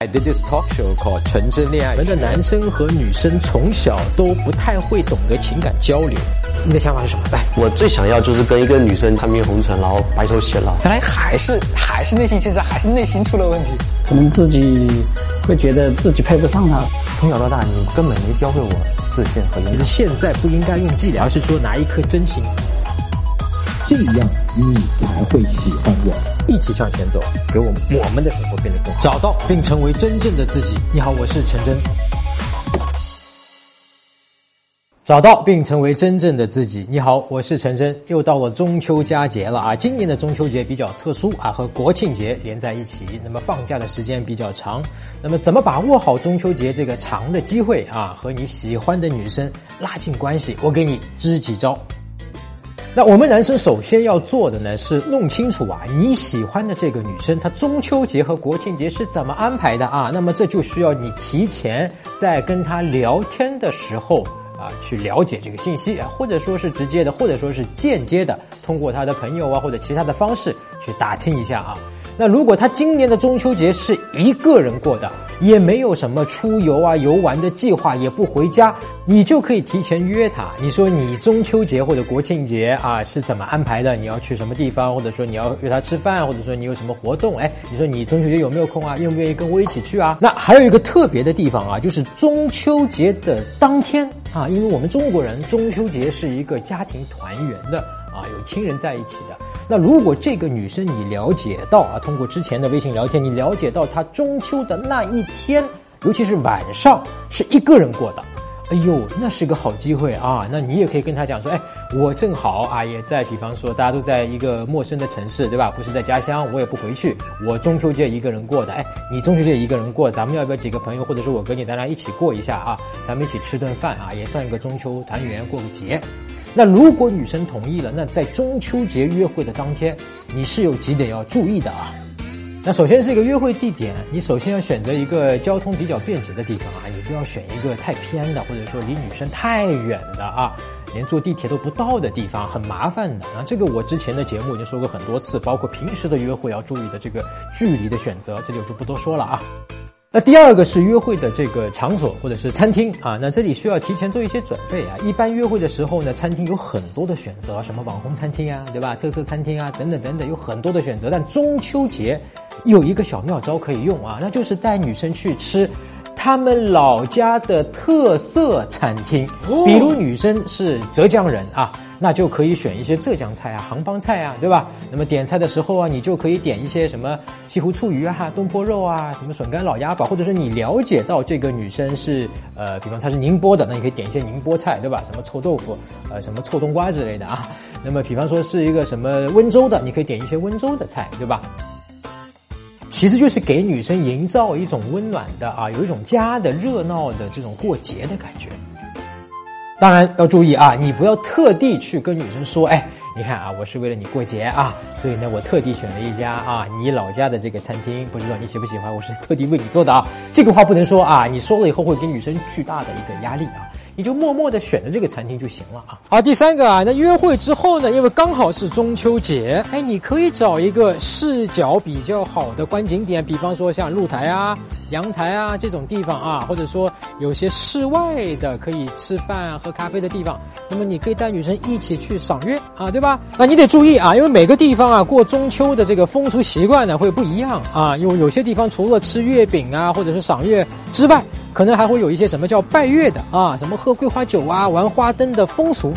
I did this talk show called《纯真恋爱》。我们的男生和女生从小都不太会懂得情感交流，你的想法是什么？来，我最想要就是跟一个女生看遍红尘，然后白头偕老。原来还是还是内心其实还是内心出了问题，可能自己会觉得自己配不上她。从小到大，你根本没教会我自信和其实现在不应该用伎俩，而是说拿一颗真心。这样你才会喜欢我。一起向前走，给我们我们的生活变得更好，找到并成为真正的自己。你好，我是陈真。找到并成为真正的自己。你好，我是陈真。又到了中秋佳节了啊！今年的中秋节比较特殊啊，和国庆节连在一起，那么放假的时间比较长。那么怎么把握好中秋节这个长的机会啊，和你喜欢的女生拉近关系？我给你支几招。那我们男生首先要做的呢，是弄清楚啊，你喜欢的这个女生，她中秋节和国庆节是怎么安排的啊？那么这就需要你提前在跟她聊天的时候啊，去了解这个信息啊，或者说是直接的，或者说是间接的，通过她的朋友啊或者其他的方式去打听一下啊。那如果他今年的中秋节是一个人过的，也没有什么出游啊、游玩的计划，也不回家，你就可以提前约他。你说你中秋节或者国庆节啊是怎么安排的？你要去什么地方？或者说你要约他吃饭，或者说你有什么活动？哎，你说你中秋节有没有空啊？愿不愿意跟我一起去啊？那还有一个特别的地方啊，就是中秋节的当天啊，因为我们中国人中秋节是一个家庭团圆的啊，有亲人在一起的。那如果这个女生你了解到啊，通过之前的微信聊天，你了解到她中秋的那一天，尤其是晚上是一个人过的，哎呦，那是个好机会啊！那你也可以跟她讲说，哎，我正好啊也在，比方说大家都在一个陌生的城市，对吧？不是在家乡，我也不回去，我中秋节一个人过的，哎，你中秋节一个人过，咱们要不要几个朋友，或者是我跟你咱俩一起过一下啊？咱们一起吃顿饭啊，也算一个中秋团圆，过个节。那如果女生同意了，那在中秋节约会的当天，你是有几点要注意的啊？那首先是一个约会地点，你首先要选择一个交通比较便捷的地方啊，你不要选一个太偏的，或者说离女生太远的啊，连坐地铁都不到的地方，很麻烦的啊。这个我之前的节目已经说过很多次，包括平时的约会要注意的这个距离的选择，这里我就不多说了啊。那第二个是约会的这个场所或者是餐厅啊，那这里需要提前做一些准备啊。一般约会的时候呢，餐厅有很多的选择，什么网红餐厅啊，对吧？特色餐厅啊，等等等等，有很多的选择。但中秋节有一个小妙招可以用啊，那就是带女生去吃他们老家的特色餐厅，比如女生是浙江人啊。那就可以选一些浙江菜啊、杭帮菜啊，对吧？那么点菜的时候啊，你就可以点一些什么西湖醋鱼啊、东坡肉啊、什么笋干老鸭煲，或者说你了解到这个女生是呃，比方她是宁波的，那你可以点一些宁波菜，对吧？什么臭豆腐、呃，什么臭冬瓜之类的啊。那么比方说是一个什么温州的，你可以点一些温州的菜，对吧？其实就是给女生营造一种温暖的啊，有一种家的热闹的这种过节的感觉。当然要注意啊，你不要特地去跟女生说，哎，你看啊，我是为了你过节啊，所以呢，我特地选了一家啊，你老家的这个餐厅，不知道你喜不喜欢，我是特地为你做的啊，这个话不能说啊，你说了以后会给女生巨大的一个压力啊。你就默默的选择这个餐厅就行了啊。好，第三个啊，那约会之后呢，因为刚好是中秋节，哎，你可以找一个视角比较好的观景点，比方说像露台啊、阳台啊这种地方啊，或者说有些室外的可以吃饭喝咖啡的地方，那么你可以带女生一起去赏月啊，对吧？那你得注意啊，因为每个地方啊过中秋的这个风俗习惯呢会不一样啊，因为有些地方除了吃月饼啊或者是赏月之外，可能还会有一些什么叫拜月的啊，什么喝桂花酒啊、玩花灯的风俗，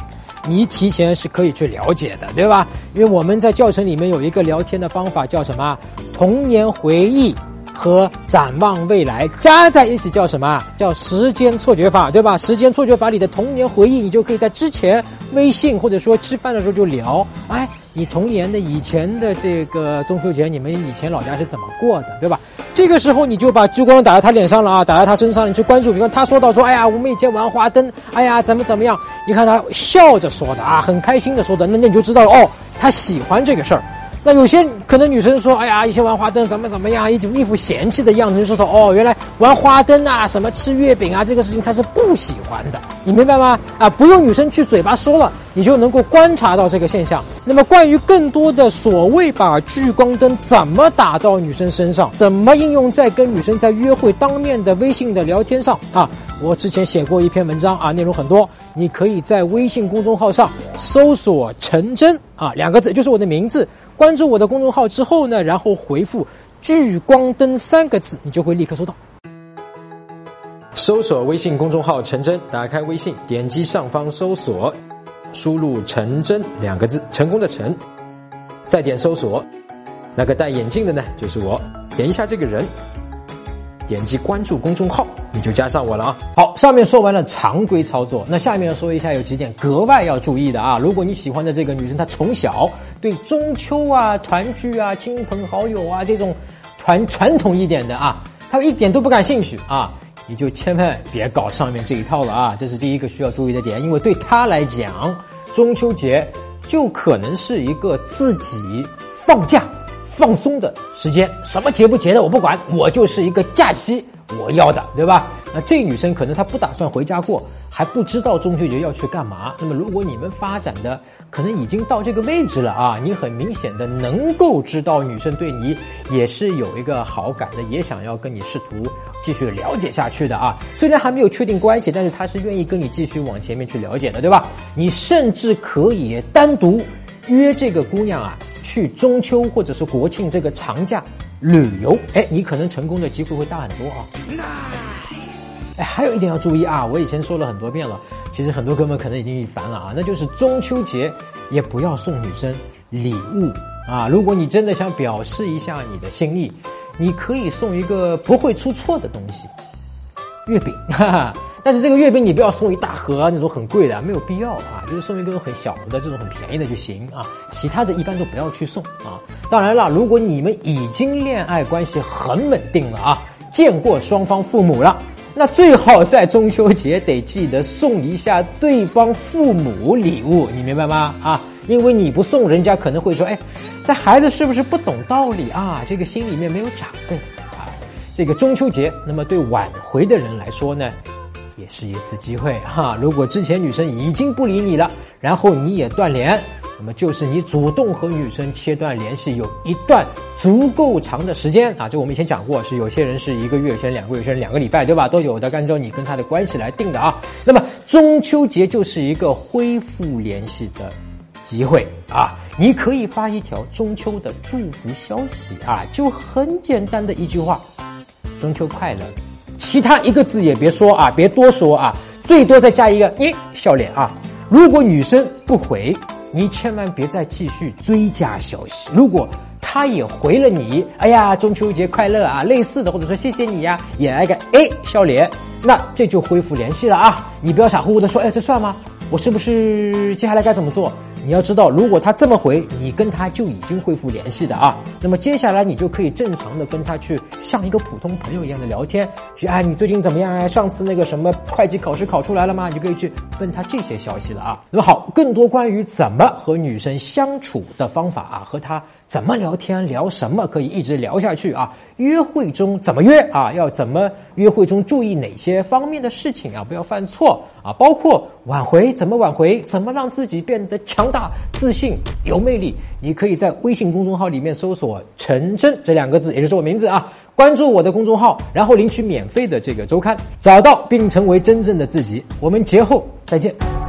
你提前是可以去了解的，对吧？因为我们在教程里面有一个聊天的方法，叫什么？童年回忆和展望未来加在一起叫什么？叫时间错觉法，对吧？时间错觉法里的童年回忆，你就可以在之前微信或者说吃饭的时候就聊，哎，你童年的以前的这个中秋节，你们以前老家是怎么过的，对吧？这个时候你就把聚光打在他脸上了啊，打在他身上，你去关注。比方他说到说，哎呀，我们以前玩花灯，哎呀，怎么怎么样？你看他笑着说的啊，很开心的说的，那那你就知道了哦，他喜欢这个事儿。那有些可能女生说，哎呀，一些玩花灯怎么怎么样，一副一副嫌弃的样子，就说说哦，原来玩花灯啊，什么吃月饼啊，这个事情她是不喜欢的，你明白吗？啊，不用女生去嘴巴说了，你就能够观察到这个现象。那么关于更多的所谓把聚光灯怎么打到女生身上，怎么应用在跟女生在约会当面的微信的聊天上啊，我之前写过一篇文章啊，内容很多，你可以在微信公众号上搜索“陈真”啊两个字，就是我的名字。关注我的公众号之后呢，然后回复“聚光灯”三个字，你就会立刻收到。搜索微信公众号“陈真”，打开微信，点击上方搜索，输入“陈真”两个字，成功的“陈”，再点搜索，那个戴眼镜的呢，就是我，点一下这个人。点击关注公众号，你就加上我了啊！好，上面说完了常规操作，那下面要说一下有几点格外要注意的啊！如果你喜欢的这个女生她从小对中秋啊、团聚啊、亲朋好友啊这种传传统一点的啊，她一点都不感兴趣啊，你就千万别搞上面这一套了啊！这是第一个需要注意的点，因为对她来讲，中秋节就可能是一个自己放假。放松的时间，什么节不节的我不管，我就是一个假期，我要的，对吧？那这女生可能她不打算回家过，还不知道中秋节要去干嘛。那么如果你们发展的可能已经到这个位置了啊，你很明显的能够知道女生对你也是有一个好感的，也想要跟你试图继续了解下去的啊。虽然还没有确定关系，但是她是愿意跟你继续往前面去了解的，对吧？你甚至可以单独约这个姑娘啊。去中秋或者是国庆这个长假旅游，哎，你可能成功的机会会大很多啊。Nice，哎，还有一点要注意啊，我以前说了很多遍了，其实很多哥们可能已经烦了啊，那就是中秋节也不要送女生礼物啊。如果你真的想表示一下你的心意，你可以送一个不会出错的东西，月饼。哈哈。但是这个月饼你不要送一大盒那种很贵的，没有必要啊，就是送一个很小的这种很便宜的就行啊。其他的一般都不要去送啊。当然了，如果你们已经恋爱关系很稳定了啊，见过双方父母了，那最好在中秋节得记得送一下对方父母礼物，你明白吗？啊，因为你不送，人家可能会说，哎，这孩子是不是不懂道理啊？这个心里面没有长辈啊。这个中秋节，那么对挽回的人来说呢？也是一次机会哈！如果之前女生已经不理你了，然后你也断联，那么就是你主动和女生切断联系，有一段足够长的时间啊！这我们以前讲过，是有些人是一个月，有些人两个月，有些人两个礼拜，对吧？都有的，按照你跟他的关系来定的啊。那么中秋节就是一个恢复联系的机会啊！你可以发一条中秋的祝福消息啊，就很简单的一句话：中秋快乐。其他一个字也别说啊，别多说啊，最多再加一个你笑脸啊。如果女生不回，你千万别再继续追加消息。如果她也回了你，哎呀，中秋节快乐啊，类似的，或者说谢谢你呀，也来个哎笑脸，那这就恢复联系了啊。你不要傻乎乎的说，哎，这算吗？我是不是接下来该怎么做？你要知道，如果他这么回，你跟他就已经恢复联系的啊。那么接下来你就可以正常的跟他去像一个普通朋友一样的聊天，去哎你最近怎么样啊？上次那个什么会计考试考出来了吗？你就可以去问他这些消息了啊。那么好，更多关于怎么和女生相处的方法啊，和他。怎么聊天聊什么可以一直聊下去啊？约会中怎么约啊？要怎么约会中注意哪些方面的事情啊？不要犯错啊！包括挽回怎么挽回，怎么让自己变得强大、自信、有魅力？你可以在微信公众号里面搜索“陈真”这两个字，也就是我名字啊，关注我的公众号，然后领取免费的这个周刊，找到并成为真正的自己。我们节后再见。